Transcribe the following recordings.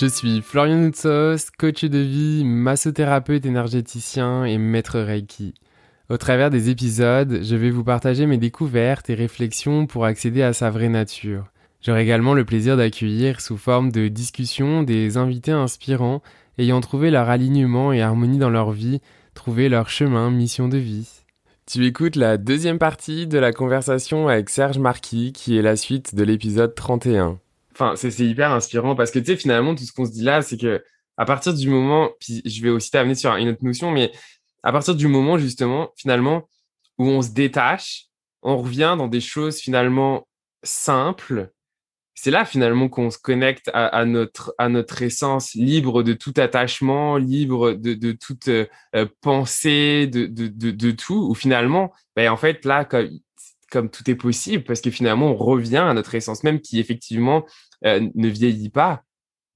Je suis Florian Noutsos, coach de vie, massothérapeute énergéticien et maître Reiki. Au travers des épisodes, je vais vous partager mes découvertes et réflexions pour accéder à sa vraie nature. J'aurai également le plaisir d'accueillir sous forme de discussion des invités inspirants ayant trouvé leur alignement et harmonie dans leur vie, trouvé leur chemin, mission de vie. Tu écoutes la deuxième partie de la conversation avec Serge Marquis qui est la suite de l'épisode 31. Enfin, c'est hyper inspirant parce que tu sais, finalement, tout ce qu'on se dit là, c'est que à partir du moment, puis je vais aussi t'amener sur une autre notion, mais à partir du moment justement finalement où on se détache, on revient dans des choses finalement simples. C'est là finalement qu'on se connecte à, notre à notre essence, libre de tout attachement, libre de, de toute euh, pensée, de, de, de, tout. Ou finalement, ben en fait là comme, comme tout est possible, parce que finalement on revient à notre essence même qui effectivement euh, ne vieillit pas.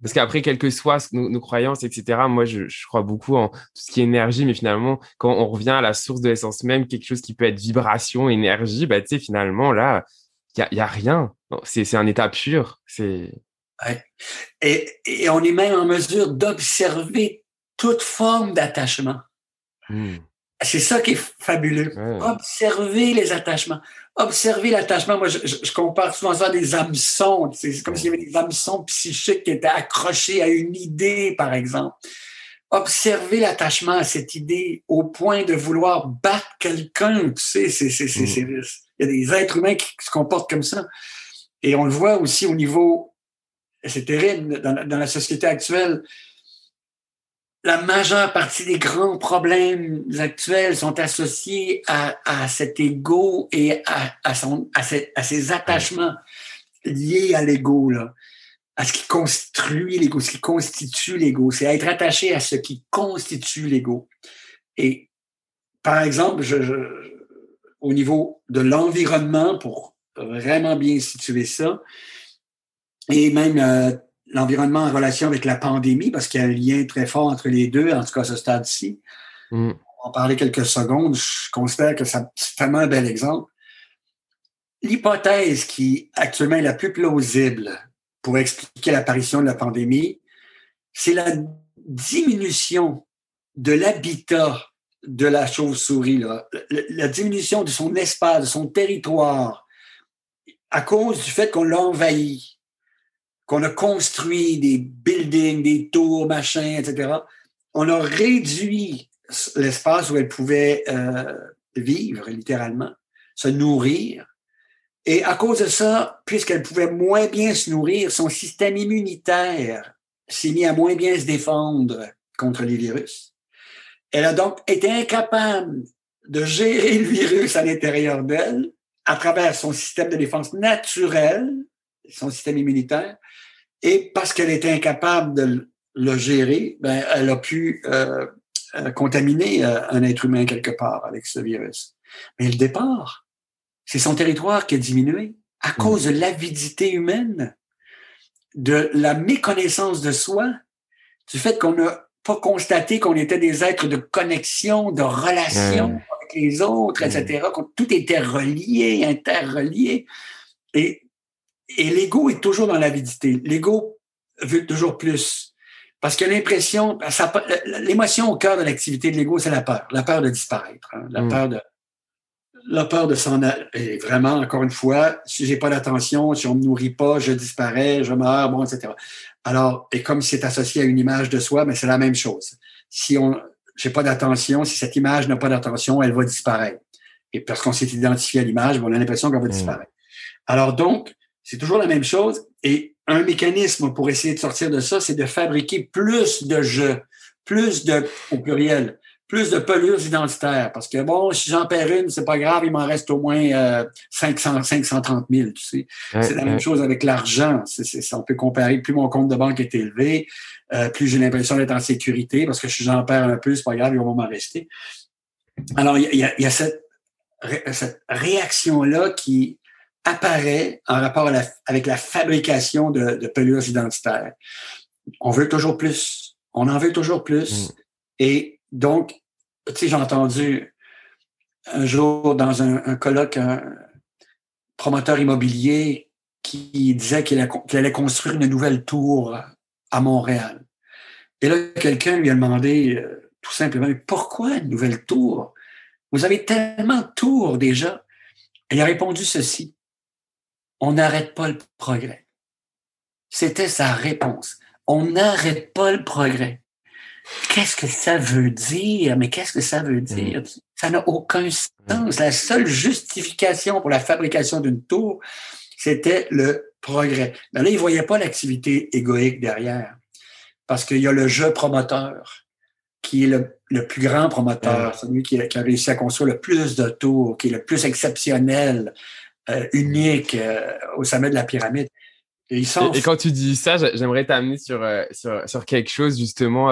Parce qu'après, quelles que soient nos, croyances, etc., moi, je, crois beaucoup en tout ce qui est énergie, mais finalement, quand on revient à la source de l'essence même, quelque chose qui peut être vibration, énergie, bah, tu sais, finalement, là, il n'y a, rien. C'est un état pur. C'est. Et, et, on est même en mesure d'observer toute forme d'attachement. Mmh. C'est ça qui est fabuleux. Observer les attachements. Observer l'attachement. Moi, je, compare souvent ça à des hameçons. C'est comme s'il y avait des hameçons psychiques qui étaient accrochés à une idée, par exemple. Observer l'attachement à cette idée au point de vouloir battre quelqu'un, tu sais, c'est, mm. il y a des êtres humains qui se comportent comme ça. Et on le voit aussi au niveau, c'est terrible, dans la société actuelle, la majeure partie des grands problèmes actuels sont associés à, à cet ego et à, à, son, à, ces, à attachements liés à l'ego, à ce qui construit l'ego, ce qui constitue l'ego. C'est être attaché à ce qui constitue l'ego. Et par exemple, au niveau de l'environnement, pour vraiment bien situer ça, et même euh, l'environnement en relation avec la pandémie, parce qu'il y a un lien très fort entre les deux, en tout cas à ce stade-ci. Mm. On va en parler quelques secondes. Je considère que c'est tellement un bel exemple. L'hypothèse qui actuellement est la plus plausible pour expliquer l'apparition de la pandémie, c'est la diminution de l'habitat de la chauve-souris, la, la, diminution de son espace, de son territoire, à cause du fait qu'on l'a envahi qu'on a construit des buildings, des tours, machin, etc., on a réduit l'espace où elle pouvait euh, vivre, littéralement, se nourrir. Et à cause de ça, puisqu'elle pouvait moins bien se nourrir, son système immunitaire s'est mis à moins bien se défendre contre les virus. Elle a donc été incapable de gérer le virus à l'intérieur d'elle à travers son système de défense naturel, son système immunitaire, et parce qu'elle était incapable de le gérer, ben, elle a pu euh, euh, contaminer euh, un être humain quelque part avec ce virus. Mais le départ, c'est son territoire qui a diminué à mmh. cause de l'avidité humaine, de la méconnaissance de soi, du fait qu'on n'a pas constaté qu'on était des êtres de connexion, de relation avec les autres, etc., que tout était relié, interrelié. Et et l'ego est toujours dans l'avidité. L'ego veut toujours plus. Parce que l'impression, l'émotion au cœur de l'activité de l'ego, c'est la peur. La peur de disparaître. Hein. La mm. peur de, la peur de s'en aller. Et vraiment, encore une fois, si j'ai pas d'attention, si on me nourrit pas, je disparais, je meurs, bon, etc. Alors, et comme c'est associé à une image de soi, mais c'est la même chose. Si on, j'ai pas d'attention, si cette image n'a pas d'attention, elle va disparaître. Et parce qu'on s'est identifié à l'image, on a l'impression qu'elle va mm. disparaître. Alors donc, c'est toujours la même chose. Et un mécanisme pour essayer de sortir de ça, c'est de fabriquer plus de je, plus de, au pluriel, plus de pelures identitaires. Parce que bon, si j'en perds une, c'est pas grave, il m'en reste au moins euh, 500, 530 000, tu sais. c'est la même chose avec l'argent. C'est, on peut comparer, plus mon compte de banque est élevé, euh, plus j'ai l'impression d'être en sécurité, parce que si j'en perds un peu, c'est pas grave, il va m'en rester. Alors, il y a, y a, cette, cette réaction-là qui apparaît en rapport avec la fabrication de, de pelures identitaires. On veut toujours plus. On en veut toujours plus. Mm. Et donc, tu sais, j'ai entendu un jour dans un, colloque un promoteur immobilier qui disait qu'il allait construire une nouvelle tour à Montréal. Et là, quelqu'un lui a demandé euh, tout simplement, pourquoi une nouvelle tour? Vous avez tellement de tours déjà. Et il a répondu ceci. On n'arrête pas le progrès. C'était sa réponse. On n'arrête pas le progrès. Qu'est-ce que ça veut dire? Mais qu'est-ce que ça veut dire? Mm. Ça n'a aucun sens. La seule justification pour la fabrication d'une tour, c'était le progrès. Mais là, il ne voyait pas l'activité égoïque derrière. Parce qu'il y a le jeu promoteur, qui est le, plus grand promoteur, celui qui a, réussi à construire le plus de tours, qui est le plus exceptionnel, euh, unique euh, au sommet de la pyramide. Et, quand tu dis ça, j'aimerais t'amener sur, euh, sur, sur, quelque chose justement,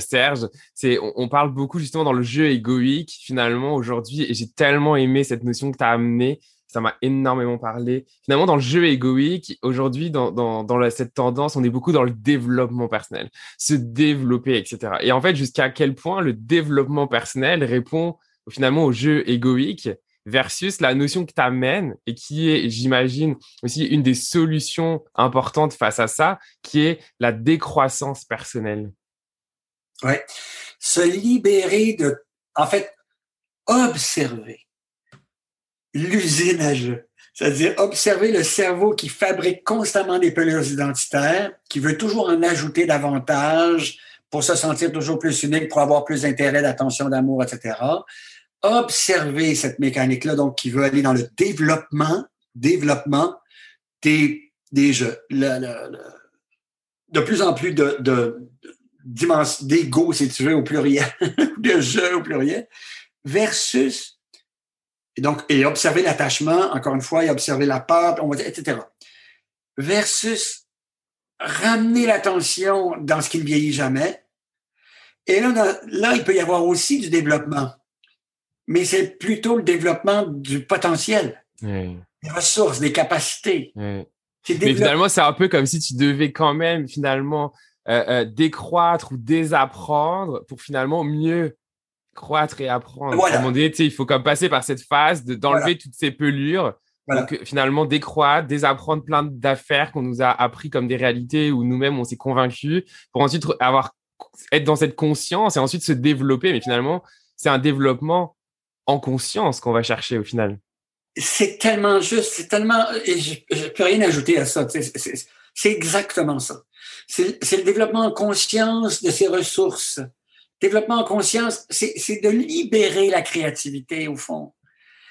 Serge. C'est on, parle beaucoup justement dans le jeu égoïque finalement aujourd'hui, et j'ai tellement aimé cette notion que tu as amenée. Ça m'a énormément parlé. Finalement, dans le jeu égoïque, aujourd'hui, dans, dans, dans cette tendance, on est beaucoup dans le développement personnel, se développer, etc. Et en fait, jusqu'à quel point le développement personnel répond finalement au jeu égoïque? Versus la notion que tu amènes et qui est, j'imagine, aussi une des solutions importantes face à ça, qui est la décroissance personnelle. Oui. Se libérer de, en fait, observer l'usine à jeu. C'est-à-dire observer le cerveau qui fabrique constamment des pelures identitaires, qui veut toujours en ajouter davantage pour se sentir toujours plus unique, pour avoir plus d'intérêt, d'attention, d'amour, etc observer cette mécanique-là, donc qui veut aller dans le développement, développement des, des jeux. de plus en plus de, de, d'ego, si tu veux, au pluriel, de jeux au pluriel, versus et donc et observer l'attachement, encore une fois, et observer la peur, on va dire, etc. Versus ramener l'attention dans ce qui ne vieillit jamais. Et là, là, il peut y avoir aussi du développement mais c'est plutôt le développement du potentiel, des ressources, des capacités. Mais finalement, c'est un peu comme si tu devais quand même finalement euh, euh, décroître ou désapprendre pour finalement mieux croître et apprendre. Voilà. il faut comme passer par cette phase de d'enlever toutes ces pelures. Donc finalement décroître, désapprendre plein d'affaires qu'on nous a appris comme des réalités où nous-mêmes on s'est convaincus pour ensuite avoir être dans cette conscience et ensuite se développer. Mais finalement, c'est un développement en conscience qu'on va chercher au final. C'est tellement juste, c'est tellement, et je, ne peux rien ajouter à ça. C'est exactement ça. C'est le développement en conscience de ses ressources. Développement en conscience, c'est de libérer la créativité au fond.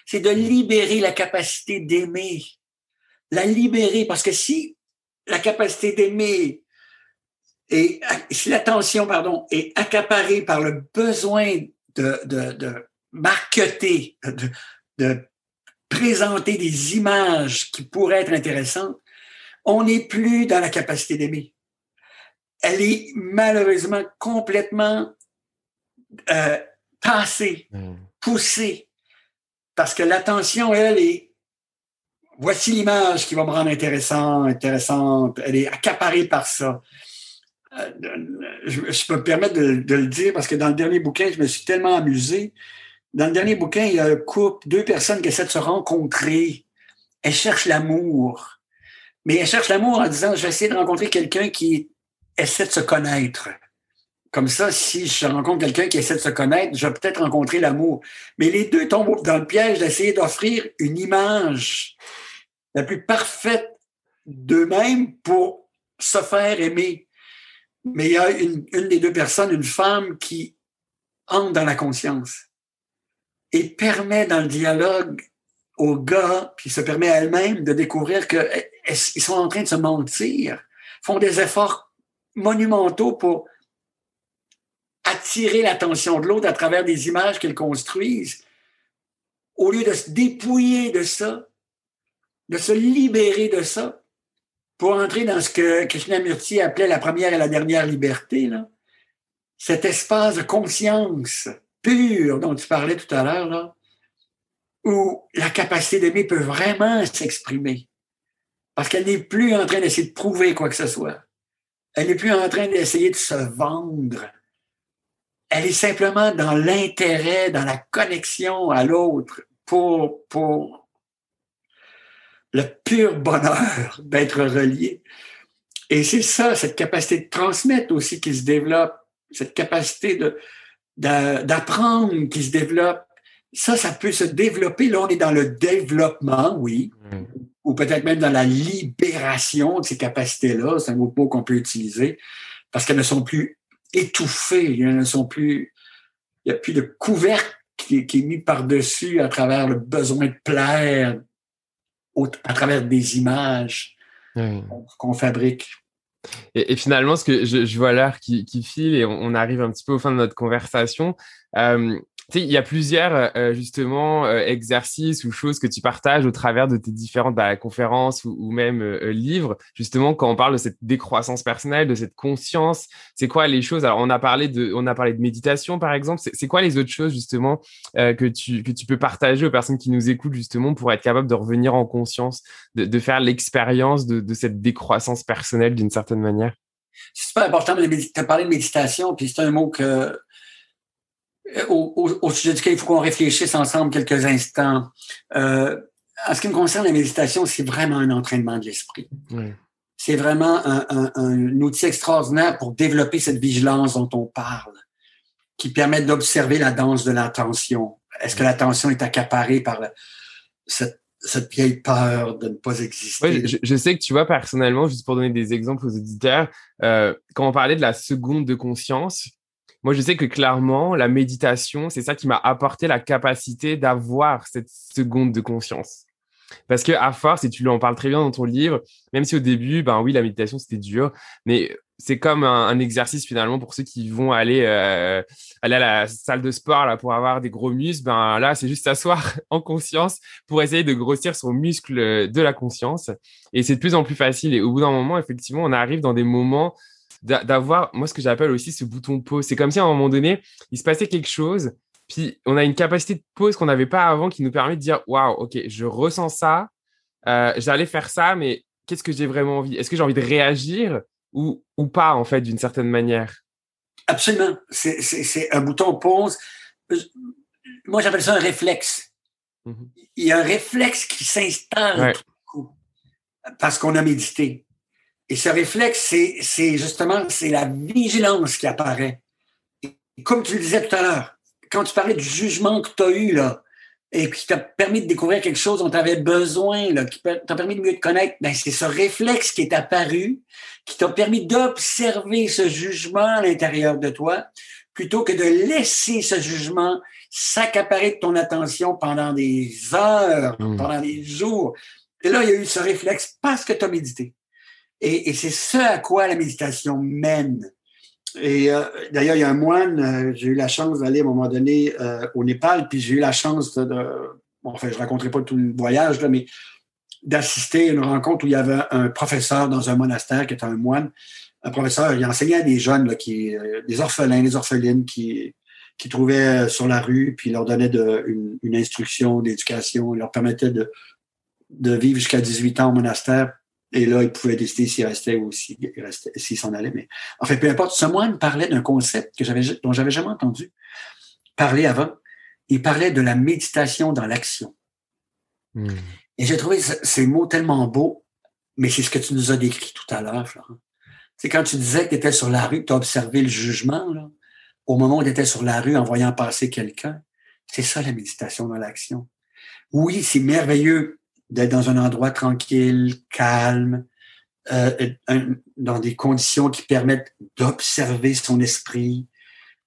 C'est de libérer la capacité d'aimer. La libérer parce que si la capacité d'aimer et si l'attention, pardon, est accaparée par le besoin de marketer, de, de présenter des images qui pourraient être intéressantes, on n'est plus dans la capacité d'aimer. Elle est malheureusement complètement euh, tassée, hmm. poussée, parce que l'attention, elle, est voici l'image qui va me rendre intéressant, intéressante. Elle est accaparée par ça. Euh, je, peux me permettre de, de, le dire parce que dans le dernier bouquin, je me suis tellement amusé. Dans le dernier bouquin, il y a un couple, deux personnes qui essaient de se rencontrer. Elles cherchent l'amour. Mais elles cherchent l'amour en disant, je vais essayer de rencontrer quelqu'un qui essaie de se connaître. Comme ça, si je rencontre quelqu'un qui essaie de se connaître, je vais peut-être rencontrer l'amour. Mais les deux tombent dans le piège d'essayer d'offrir une image la plus parfaite d'eux-mêmes pour se faire aimer. Mais il y a une, une des deux personnes, une femme, qui entre dans la conscience et permet dans le dialogue au gars, puis se permet à elle-même de découvrir qu'ils eh, sont en train de se mentir, font des efforts monumentaux pour attirer l'attention de l'autre à travers des images qu'ils construisent, au lieu de se dépouiller de ça, de se libérer de ça, pour entrer dans ce que Krishnamurti appelait la première et la dernière liberté, là, cet espace de conscience pure dont tu parlais tout à l'heure, où la capacité d'aimer peut vraiment s'exprimer. Parce qu'elle n'est plus en train d'essayer de prouver quoi que ce soit. Elle n'est plus en train d'essayer de se vendre. Elle est simplement dans l'intérêt, dans la connexion à l'autre pour, pour le pur bonheur d'être relié. Et c'est ça, cette capacité de transmettre aussi qui se développe, cette capacité de, d'apprendre qui se développe. Ça, ça peut se développer. Là, on est dans le développement, oui, mm. ou peut-être même dans la libération de ces capacités-là. C'est un autre mot qu'on peut utiliser parce qu'elles ne sont plus étouffées, elles ne sont plus, il n'y a plus de couvercle qui, qui est mis par-dessus à travers le besoin de plaire, à travers des images qu'on fabrique. Et, finalement, ce que je, vois l'heure qui, file et on, arrive un petit peu au fin de notre conversation. Euh, il y a plusieurs euh, euh, justement euh, exercices ou choses que tu partages au travers de tes différentes bah, conférences ou, même livres. Justement, quand on parle de cette décroissance personnelle, de cette conscience, c'est quoi les choses? Alors, on a parlé de, on a parlé de méditation par exemple. C'est quoi les autres choses justement que tu que tu peux partager aux personnes qui nous écoutent justement pour être capable de revenir en conscience, de, faire l'expérience de, de cette décroissance personnelle d'une certaine manière? C'est super important. Tu as parlé de méditation, puis c'est un mot que euh, au, sujet duquel il faut qu'on réfléchisse ensemble quelques instants. Euh, en ce qui me concerne, la méditation, c'est vraiment un entraînement de l'esprit. C'est vraiment un, outil extraordinaire pour développer cette vigilance dont on parle, qui permet d'observer la danse de l'attention. Est-ce que l'attention est accaparée par cette, vieille peur de ne pas exister? je, sais que tu vois, personnellement, juste pour donner des exemples aux auditeurs, euh, quand on parlait de la seconde de conscience, moi, je sais que clairement, la méditation, c'est ça qui m'a apporté la capacité d'avoir cette seconde de conscience. Parce que à force, et tu en parles très bien dans ton livre, même si au début, ben oui, la méditation c'était dur, mais c'est comme un, exercice finalement pour ceux qui vont aller euh, aller à la salle de sport là pour avoir des gros muscles. Ben là, c'est juste s'asseoir en conscience pour essayer de grossir son muscle de la conscience. Et c'est de plus en plus facile. Et au bout d'un moment, effectivement, on arrive dans des moments d'avoir, moi, ce que j'appelle aussi ce bouton pause. C'est comme si à un moment donné, il se passait quelque chose, puis on a une capacité de pause qu'on n'avait pas avant qui nous permet de dire Waouh, ok, je ressens ça, euh, j'allais faire ça, mais qu'est-ce que j'ai vraiment envie? Est-ce que j'ai envie de réagir ou, ou pas, en fait, d'une certaine manière? Absolument. C'est un bouton pause. Moi, j'appelle ça un réflexe. Mmh il y a un réflexe qui s'installe parce qu'on a médité. Et ce réflexe, c'est justement c'est la vigilance qui apparaît. Et comme tu le disais tout à l'heure, quand tu parlais du jugement que tu as eu, là, et qui t'a permis de découvrir quelque chose dont tu avais besoin, là, qui t'a permis de mieux te connaître, ben c'est ce réflexe qui est apparu, qui t'a permis d'observer ce jugement à l'intérieur de toi, plutôt que de laisser ce jugement s'accaparer de ton attention pendant des heures, mmh. pendant des jours. Et là, il y a eu ce réflexe parce que tu as médité. Et, et c'est ce à quoi la méditation mène. Et euh, d'ailleurs, il y a un moine, euh, j'ai eu la chance d'aller à un moment donné euh, au Népal, puis j'ai eu la chance de, bon, enfin, je raconterai pas tout le voyage, là, mais d'assister à une rencontre où il y avait un professeur dans un monastère qui était un moine. Un professeur, il enseignait à des jeunes, là, qui, des orphelins, des orphelines qui, qui trouvaient sur la rue, puis il leur donnait de, une, une instruction d'éducation, leur permettait de, de vivre jusqu'à 18 ans au monastère et là, il pouvait décider s'il restait ou s'il s'en allait. Mais en fait, peu importe. Ce moine parlait d'un concept que j'avais, dont j'avais jamais entendu parler avant. Il parlait de la méditation dans l'action. Hmm. Et j'ai trouvé ces mots tellement beaux, mais c'est ce que tu nous as décrit tout à l'heure, Florent. C'est quand tu disais que tu étais sur la rue, que tu as observé le jugement, là, au moment où tu étais sur la rue en voyant passer quelqu'un. C'est ça la méditation dans l'action. Oui, c'est merveilleux d'être dans un endroit tranquille, calme, euh, dans des conditions qui permettent d'observer son esprit.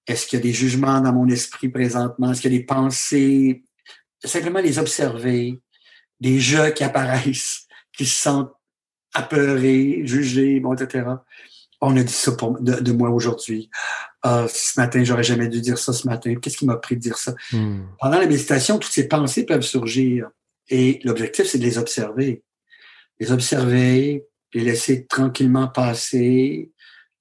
Est-ce qu'il y a des jugements dans mon esprit présentement? Est-ce qu'il y a des pensées? Simplement les observer, des jeux qui apparaissent, qui se sentent apeurés, jugés, bon, etc. on a dit ça de, moi aujourd'hui. Ah, ce matin, j'aurais jamais dû dire ça ce matin. Qu'est-ce qui m'a pris de dire ça? Hmm. Pendant la méditation, toutes ces pensées peuvent surgir. Et l'objectif, c'est de les observer. Les observer, les laisser tranquillement passer,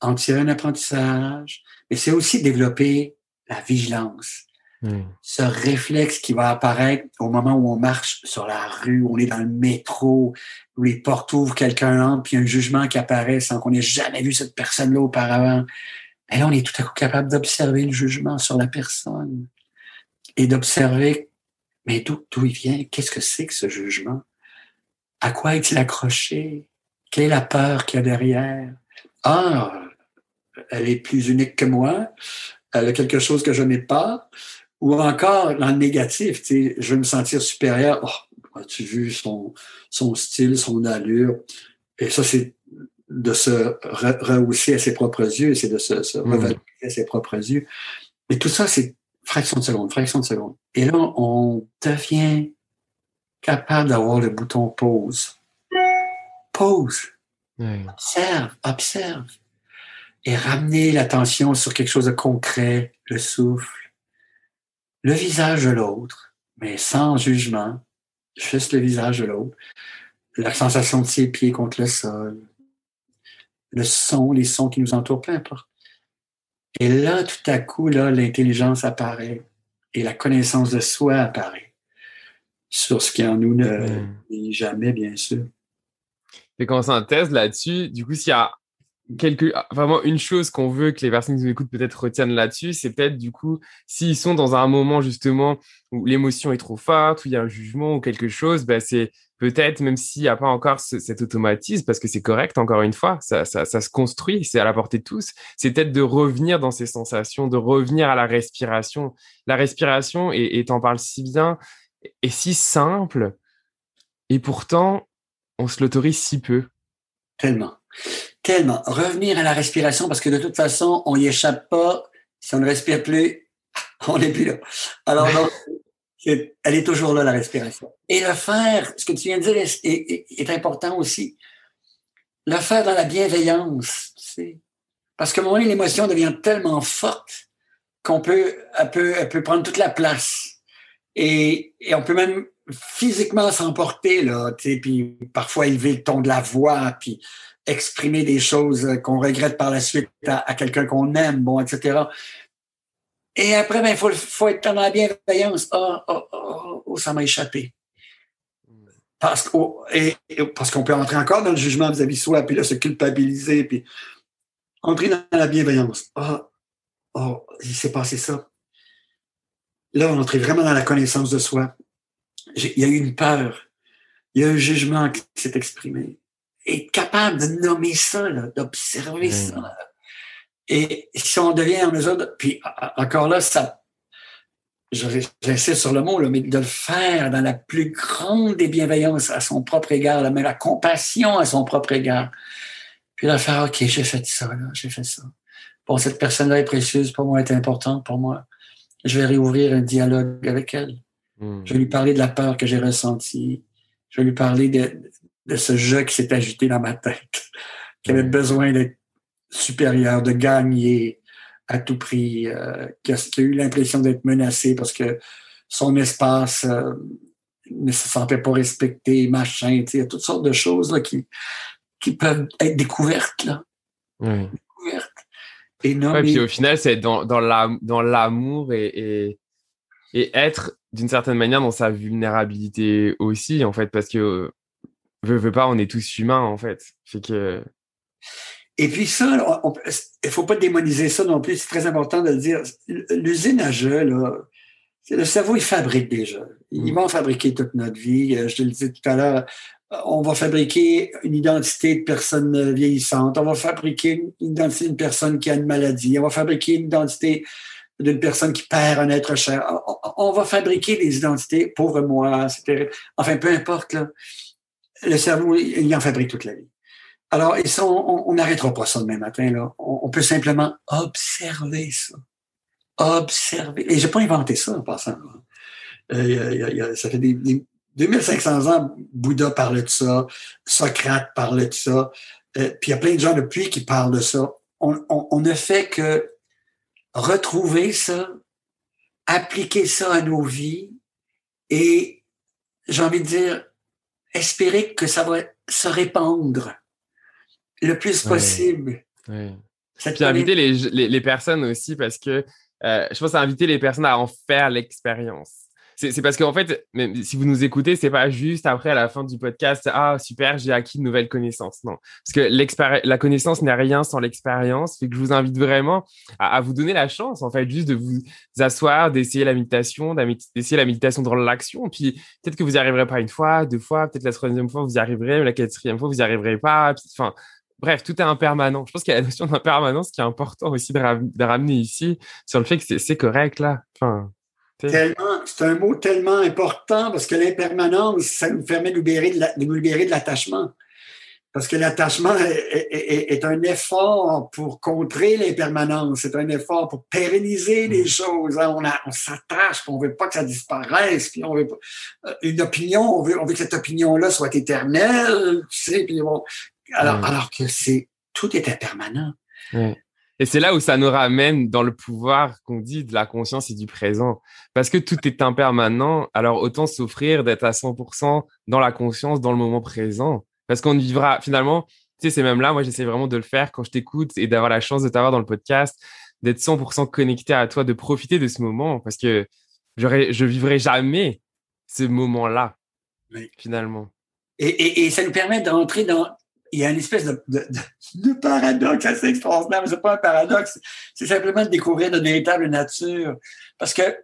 en tirer un apprentissage. Mais c'est aussi développer la vigilance. Hmm. Ce réflexe qui va apparaître au moment où on marche sur la rue, où on est dans le métro, où les portes ouvrent, quelqu'un entre, puis un jugement qui apparaît sans qu'on ait jamais vu cette personne-là auparavant. Et là, on est tout à coup capable d'observer le jugement sur la personne et d'observer, mais d'où il vient? Qu'est-ce que c'est que ce jugement? À quoi est-il accroché? Quelle est la peur qu'il y a derrière? Ah, elle est plus unique que moi. Elle a quelque chose que je n'ai pas. Ou encore, dans le négatif, tu sais, je veux me sentir supérieur. Oh, as-tu vu son, son style, son allure? Et ça, c'est de se rehausser à ses propres yeux, c'est de se, se mmh. à ses propres yeux. Et tout ça, c'est fraction de seconde, fraction de seconde. Et là, on devient capable d'avoir le bouton pause. Pause. Observe, observe. Et ramener l'attention sur quelque chose de concret, le souffle, le visage de l'autre, mais sans jugement, juste le visage de l'autre, la sensation de ses pieds contre le sol, le son, les sons qui nous entourent, peu importe. Et là, tout à coup, là, l'intelligence apparaît et la connaissance de soi apparaît sur ce qui en nous ne dit jamais, bien sûr. Et quand on synthèse là-dessus, du coup, s'il y a vraiment une chose qu'on veut que les personnes qui nous écoutent peut-être retiennent là-dessus, c'est peut-être du coup, s'ils sont dans un moment justement où l'émotion est trop forte, où il y a un jugement ou quelque chose, ben c'est peut-être, même s'il n'y a pas encore cet automatisme, parce que c'est correct, encore une fois, ça, ça, ça se construit, c'est à la portée de tous, c'est peut-être de revenir dans ces sensations, de revenir à la respiration. La respiration, et t'en parles si bien, est si simple, et pourtant, on se l'autorise si peu. Tellement. Tellement. Revenir à la respiration parce que de toute façon, on n'y échappe pas. Si on ne respire plus, on n'est plus là. Alors, elle est toujours là, la respiration. Et le faire, ce que tu viens de dire est, important aussi. Le faire dans la bienveillance. Parce qu'à un moment donné, l'émotion devient tellement forte qu'on peut, elle peut, elle peut prendre toute la place. Et, et on peut même physiquement s'emporter, là, puis parfois élever le ton de la voix, puis exprimer des choses qu'on regrette par la suite à, quelqu'un qu'on aime, bon, etc. Et après, ben, il faut, faut, être dans la bienveillance. Oh, oh, oh, oh ça m'a échappé. Parce qu'on parce qu'on peut entrer encore dans le jugement vis-à-vis de soi, puis là, se culpabiliser, puis entrer dans la bienveillance. Oh, oh, il s'est passé ça. Là, on entrait vraiment dans la connaissance de soi. Il y a eu une peur. Il y a un jugement qui s'est exprimé être capable de nommer ça, d'observer mmh. ça. Et si on devient en mesure de, puis encore là, ça, j'insiste sur le mot, là, mais de le faire dans la plus grande des bienveillances à son propre égard, mais la compassion à son propre égard. Puis de faire, OK, j'ai fait ça, là, j'ai fait ça. Bon, cette personne-là est précieuse pour moi, est importante pour moi. Je vais réouvrir un dialogue avec elle. Mmh. Je vais lui parler de la peur que j'ai ressentie. Je vais lui parler de, de ce jeu qui s'est agité dans ma tête, qui avait besoin d'être supérieur, de gagner à tout prix, euh, qui, a, eu l'impression d'être menacé parce que son espace euh, ne se sentait pas respecté, machin. Il y a toutes sortes de choses là, qui, qui peuvent être découvertes. Là. Découvertes. Et non, puis au final, c'est dans, dans l'amour et, et, et, être d'une certaine manière dans sa vulnérabilité aussi, en fait, parce que veux, veux pas, on est tous humains, en fait. Fait que... Et puis ça, il faut pas démoniser ça non plus, c'est très important de le dire. L'usine à jeux, là, le cerveau, il fabrique déjà. Il mm. va en fabriquer toute notre vie. Euh, je te le disais tout à l'heure, on va fabriquer une identité de personne vieillissante. On va fabriquer une identité d'une personne qui a une maladie. On va fabriquer une identité d'une personne qui perd un être cher. On va fabriquer des identités, pauvre moi, enfin, peu importe, le cerveau, il en fabrique toute la vie. Alors, et ça, on n'arrêtera pas ça demain matin. On, peut simplement observer ça. Observer. Et j'ai pas inventé ça en passant. Euh, ça fait des, 2500 ans, Bouddha parlait de ça, Socrate parlait de ça. euh, puis il y a plein de gens depuis qui parlent de ça. On ne fait que retrouver ça, appliquer ça à nos vies et j'ai envie de dire, espérer que ça va se répandre le plus possible. Ouais. Puis inviter les, les, les, personnes aussi parce que euh, je pense à inviter les personnes à en faire l'expérience. C'est parce qu'en fait, même si vous nous écoutez, c'est pas juste après à la fin du podcast, ah super, j'ai acquis de nouvelles connaissances. Non, parce que la connaissance n'est rien sans l'expérience. Fait que je vous invite vraiment à, vous donner la chance, en fait, juste de vous asseoir, d'essayer la méditation, d'essayer la méditation dans l'action. Puis peut-être que vous y arriverez pas une fois, deux fois, peut-être la troisième fois vous y arriverez, la quatrième fois vous y arriverez pas. Enfin, bref, tout est impermanent. Je pense qu'il y a la notion d'impermanence qui est important aussi de, de, ramener ici sur le fait que c'est correct là. Enfin c'est un mot tellement important parce que l'impermanence, ça nous permet de, libérer de, nous libérer de l'attachement. Parce que l'attachement est, un effort pour contrer l'impermanence, c'est un effort pour pérenniser les mm. choses. Hein. On, on s'attache, on veut pas que ça disparaisse, puis on veut pas, euh, une opinion, on veut, on veut que cette opinion-là soit éternelle, tu sais, puis bon, alors, mm. alors que c'est tout est impermanent. Et c'est là où ça nous ramène dans le pouvoir qu'on dit de la conscience et du présent. Parce que tout est impermanent, alors autant s'offrir d'être à 100% dans la conscience, dans le moment présent. Parce qu'on vivra finalement, tu sais, c'est même là, moi j'essaie vraiment de le faire quand je t'écoute et d'avoir la chance de t'avoir dans le podcast, d'être 100% connecté à toi, de profiter de ce moment. Parce que je vivrai jamais ce moment-là, finalement. Et, et, et, ça nous permet d'entrer dans il y a une espèce de, de, de paradoxe assez extraordinaire, mais c'est pas un paradoxe, c'est simplement de découvrir notre véritable nature. Parce que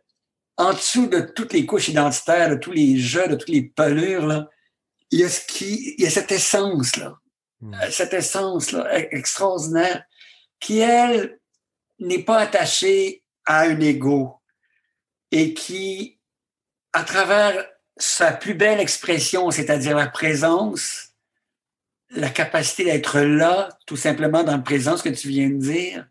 en dessous de toutes les couches identitaires, de tous les jeux, de toutes les pelures, là, il y a ce qui, il y a cette essence là, hmm. euh, cette essence là e-, extraordinaire, qui elle n'est pas attachée à un ego et qui, à travers sa plus belle expression, c'est-à-dire la présence, la capacité d'être là, tout simplement dans le présent, ce que tu viens de dire,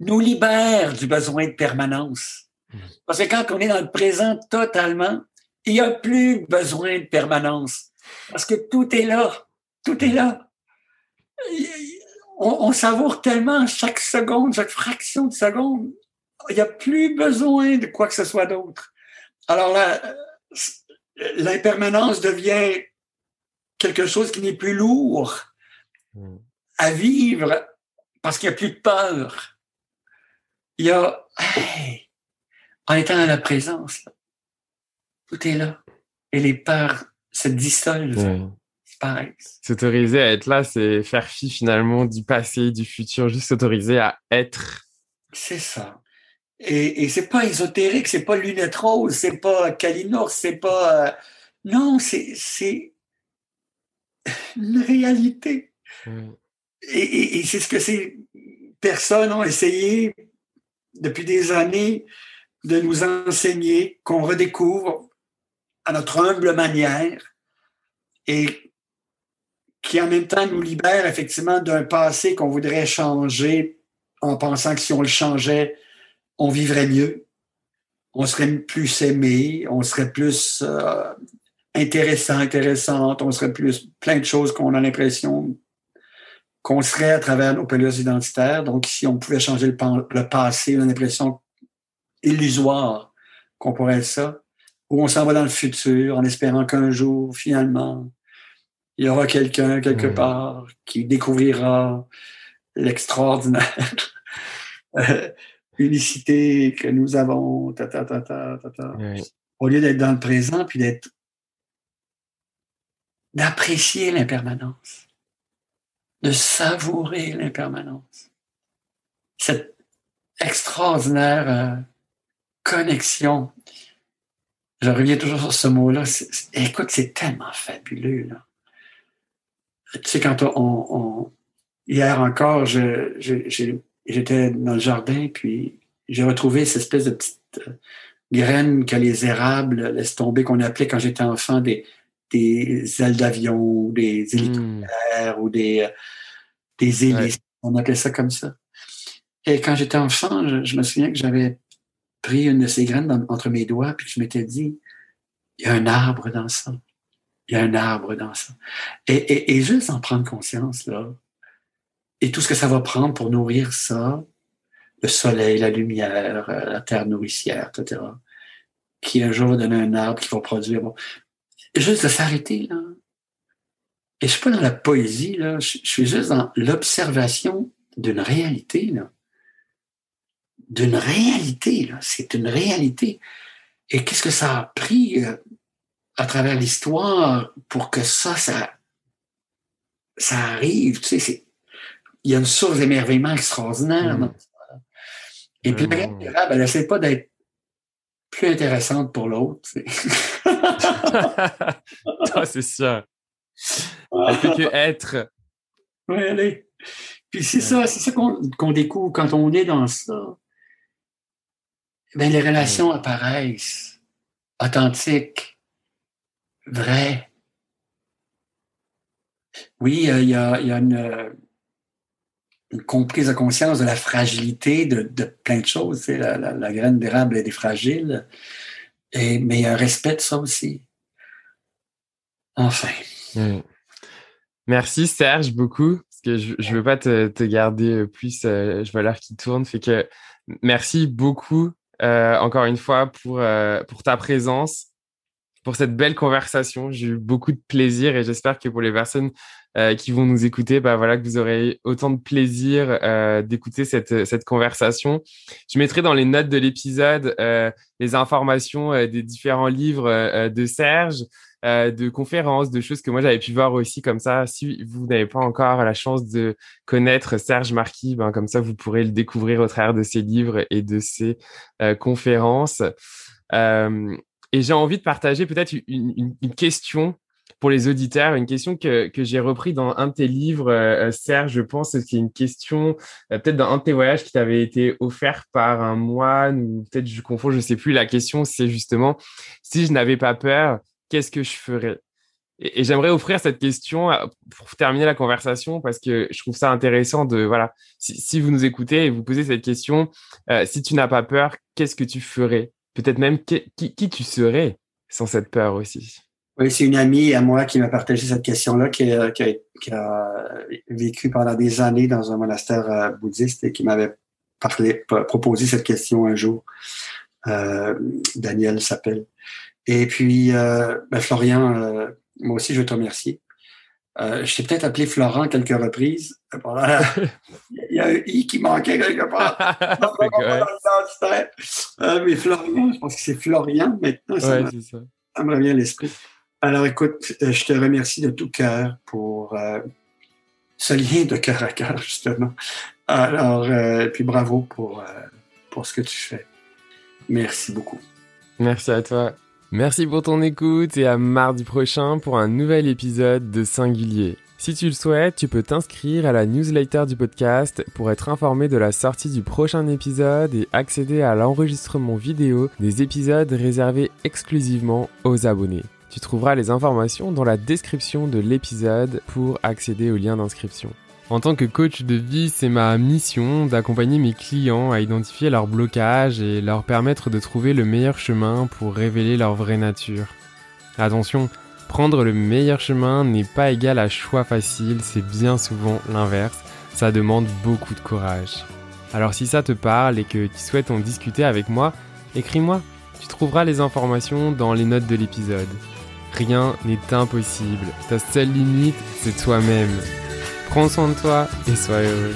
nous libère du besoin de permanence. Mm. Parce que quand on est dans le présent totalement, il n'y a plus besoin de permanence. Parce que tout est là. Tout est là. On, on savoure tellement chaque seconde, chaque fraction de seconde. Il n'y a plus besoin de quoi que ce soit d'autre. Alors là, l'impermanence devient quelque chose qui n'est plus lourd hmm. à vivre parce qu'il n'y a plus de peur. Il y a, en étant dans la présence, tout est là. Et les peurs se dissolvent. Pareil. S'autoriser à être là, c'est faire fi finalement du passé, du futur, juste s'autoriser à être. C'est ça. Et, et c'est pas ésotérique, c'est pas lunette rose, c'est pas Kalinour, c'est pas. Euh, non, c'est une réalité. Et, c'est ce que ces personnes ont essayé depuis des années de nous enseigner, qu'on redécouvre à notre humble manière et qui en même temps nous libère effectivement d'un passé qu'on voudrait changer en pensant que si on le changeait, on vivrait mieux, on serait plus aimé, on serait plus euh, intéressant, intéressante, on serait plus plein de choses qu'on a l'impression qu'on serait à travers nos pelures identitaires. Donc, si on pouvait changer le, passé, on a l'impression illusoire qu'on pourrait être ça. Ou on s'en va dans le futur en espérant qu'un jour, finalement, il y aura quelqu'un quelque part qui découvrira l'extraordinaire euh, unicité que nous avons, ta, ta, ta, ta, ta, Au lieu d'être dans le présent puis d'être d'apprécier l'impermanence, de savourer l'impermanence. Cette extraordinaire euh, connexion. Je reviens toujours sur ce mot-là. Écoute, c'est tellement fabuleux. Là. Tu sais, quand on, hier encore, j'étais dans le jardin, puis j'ai retrouvé cette espèce de petite euh, graine que les érables laissent tomber, qu'on appelait quand j'étais enfant des, des ailes d'avion, des hmm. hélicoptères ou des, euh, des hélices. On appelait ça comme ça. Et quand j'étais enfant, je, me souviens que j'avais pris une de ces graines entre mes doigts, puis je m'étais dit, il y a un arbre dans ça. Il y a un arbre dans ça. Et, et, et juste en prendre conscience, là, et tout ce que ça va prendre pour nourrir ça, le soleil, la lumière, euh, la terre nourricière, etc., qui un jour va donner un arbre qui va produire. Juste de s'arrêter, là. Et je suis pas dans la poésie, là. Je, suis juste dans l'observation d'une réalité, là. D'une réalité, là. C'est une réalité. Et qu'est-ce que ça a pris euh, à travers l'histoire pour que ça, ça, ça arrive, tu sais, il y a une source d'émerveillement extraordinaire. Mmh. Et puis, la mmh. elle n'essaie pas d'être plus intéressante pour l'autre. c'est sûr. Elle peut que être. Oui, allez. Puis c'est ça, c'est ça qu'on découvre quand on est dans ça. Ben, les relations apparaissent authentiques, vraies. Oui, il y a, une, une comprise de conscience de la fragilité de, plein de choses. La, la, graine d'érable est fragile, et, mais il y a un respect de ça aussi. Enfin. Mm. Merci Serge beaucoup, parce que je ne veux pas te, te, garder plus, euh, je vois l'heure qui tourne, fait que merci beaucoup euh, encore une fois pour, euh, pour ta présence, pour cette belle conversation. J'ai eu beaucoup de plaisir et j'espère que pour les personnes euh, qui vont nous écouter, bah voilà que vous aurez autant de plaisir euh, d'écouter cette, cette conversation. Je mettrai dans les notes de l'épisode euh, les informations des différents livres de Serge, de conférences, de choses que moi j'avais pu voir aussi comme ça. Si vous n'avez pas encore la chance de connaître Serge Marquis, ben, comme ça vous pourrez le découvrir au travers de ses livres et de ses conférences. et j'ai envie de partager peut-être une question pour les auditeurs, une question que, que j'ai repris dans un de tes livres, euh, Serge, je pense, c'est une question euh, peut-être dans un de tes voyages qui t'avait été offert par un moine ou peut-être je confonds, je sais plus. La question, c'est justement si je n'avais pas peur, qu'est-ce que je ferais? Et, j'aimerais offrir cette question euh, pour terminer la conversation parce que je trouve ça intéressant de voilà, si, si vous nous écoutez et vous posez cette question, si tu n'as pas peur, qu'est-ce que tu ferais? Peut-être même qui, qui tu serais sans cette peur aussi? Oui, c'est une amie à moi qui m'a partagé cette question-là, qui, qui, a vécu pendant des années dans un monastère euh, bouddhiste et qui m'avait parlé, proposé cette question un jour. Euh, Daniel s'appelle. Et puis, euh, ben Florian, euh, moi aussi, je veux te remercier. Euh, je t'ai peut-être appelé Florent quelques reprises. Il y a un i qui manquait quelque part. mais Florian, je pense que c'est Florian maintenant. Ouais, ça me revient à l'esprit. Alors écoute, euh, je te remercie de tout cœur pour euh, ce lien de cœur à cœur, justement. Alors, euh, puis bravo pour, pour ce que tu fais. Merci beaucoup. Merci à toi. Merci pour ton écoute et à mardi prochain pour un nouvel épisode de Singulier. Si tu le souhaites, tu peux t'inscrire à la newsletter du podcast pour être informé de la sortie du prochain épisode et accéder à l'enregistrement vidéo des épisodes réservés exclusivement aux abonnés. Tu trouveras les informations dans la description de l'épisode pour accéder au lien d'inscription. En tant que coach de vie, c'est ma mission d'accompagner mes clients à identifier leurs blocages et leur permettre de trouver le meilleur chemin pour révéler leur vraie nature. Attention, prendre le meilleur chemin n'est pas égal à choix facile, c'est bien souvent l'inverse. Ça demande beaucoup de courage. Alors si ça te parle et que tu souhaites en discuter avec moi, écris-moi. Tu trouveras les informations dans les notes de l'épisode. Rien n'est impossible. Ta seule limite, c'est toi-même. Prends soin de toi et sois heureux.